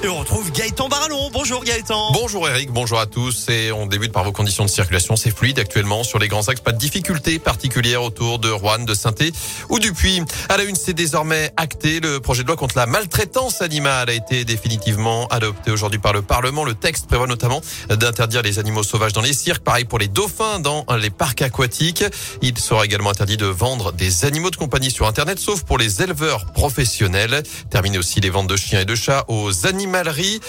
Et on retrouve Gaëtan Barallon. Bonjour Gaëtan. Bonjour Eric, bonjour à tous. Et on débute par vos conditions de circulation. C'est fluide actuellement sur les grands axes. Pas de difficultés particulières autour de Rouen, de saint ou du Puy. À la une, c'est désormais acté. Le projet de loi contre la maltraitance animale a été définitivement adopté aujourd'hui par le Parlement. Le texte prévoit notamment d'interdire les animaux sauvages dans les cirques. Pareil pour les dauphins dans les parcs aquatiques. Il sera également interdit de vendre des animaux de compagnie sur Internet, sauf pour les éleveurs professionnels. Terminer aussi les ventes de chiens et de chats aux animaux animaleries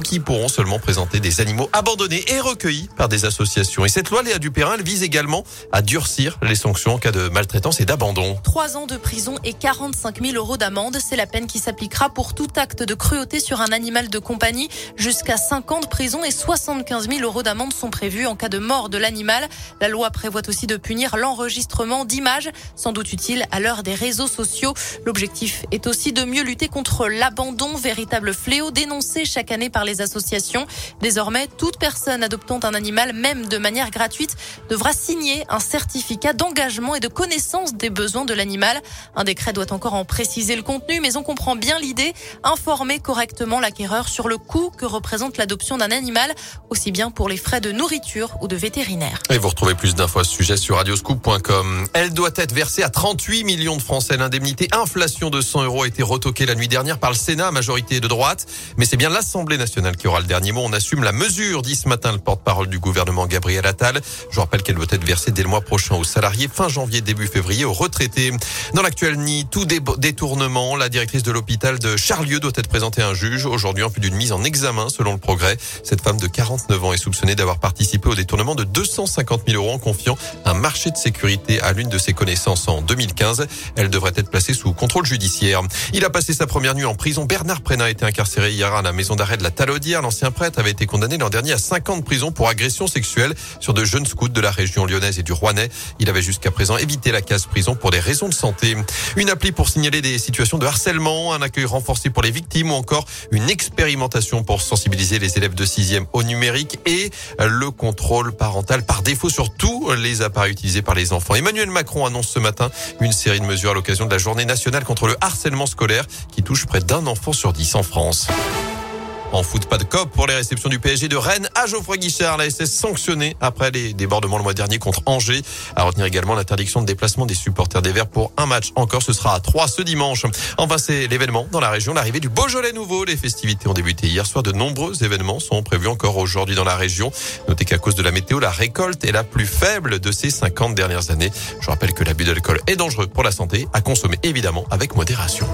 qui pourront seulement présenter des animaux abandonnés et recueillis par des associations. Et cette loi, Léa Dupérin, elle vise également à durcir les sanctions en cas de maltraitance et d'abandon. Trois ans de prison et 45 000 euros d'amende, c'est la peine qui s'appliquera pour tout acte de cruauté sur un animal de compagnie. Jusqu'à 5 ans de prison et 75 000 euros d'amende sont prévus en cas de mort de l'animal. La loi prévoit aussi de punir l'enregistrement d'images, sans doute utile à l'heure des réseaux sociaux. L'objectif est aussi de mieux lutter contre l'abandon, véritable fléau dénoncé chaque année par les associations. Désormais, toute personne adoptant un animal, même de manière gratuite, devra signer un certificat d'engagement et de connaissance des besoins de l'animal. Un décret doit encore en préciser le contenu, mais on comprend bien l'idée, informer correctement l'acquéreur sur le coût que représente l'adoption d'un animal, aussi bien pour les frais de nourriture ou de vétérinaire. Et vous retrouvez plus d'infos à ce sujet sur radioscoop.com. Elle doit être versée à 38 millions de Français. L'indemnité inflation de 100 euros a été retoquée la nuit dernière par le Sénat, majorité de droite. Mais c'est bien l'Assemblée nationale qui aura le dernier mot. On assume la mesure, dit ce matin le porte-parole du gouvernement Gabriel Attal. Je rappelle qu'elle doit être versée dès le mois prochain aux salariés, fin janvier, début février aux retraités. Dans l'actuel nid, tout détournement, la directrice de l'hôpital de Charlieu doit être présentée à un juge aujourd'hui en plus d'une mise en examen selon le progrès. Cette femme de 49 ans est soupçonnée d'avoir participé au détournement de 250 000 euros en confiant un marché de sécurité à l'une de ses connaissances en 2015. Elle devrait être placée sous contrôle judiciaire. Il a passé sa première nuit en prison. Bernard Prena a été incarcéré hier à la maison d'arrêt de la Talode l'ancien prêtre avait été condamné l'an dernier à 5 ans de prison pour agression sexuelle sur de jeunes scouts de la région lyonnaise et du Rouennais. Il avait jusqu'à présent évité la case prison pour des raisons de santé. Une appli pour signaler des situations de harcèlement, un accueil renforcé pour les victimes ou encore une expérimentation pour sensibiliser les élèves de 6e au numérique et le contrôle parental par défaut sur tous les appareils utilisés par les enfants. Emmanuel Macron annonce ce matin une série de mesures à l'occasion de la journée nationale contre le harcèlement scolaire qui touche près d'un enfant sur dix en France. En foot, pas de cop pour les réceptions du PSG de Rennes à Geoffroy Guichard. La SS sanctionnée après les débordements le mois dernier contre Angers. À retenir également l'interdiction de déplacement des supporters des Verts pour un match encore. Ce sera à 3 ce dimanche. Enfin, c'est l'événement dans la région, l'arrivée du Beaujolais nouveau. Les festivités ont débuté hier soir. De nombreux événements sont prévus encore aujourd'hui dans la région. Notez qu'à cause de la météo, la récolte est la plus faible de ces 50 dernières années. Je rappelle que l'abus d'alcool est dangereux pour la santé, à consommer évidemment avec modération.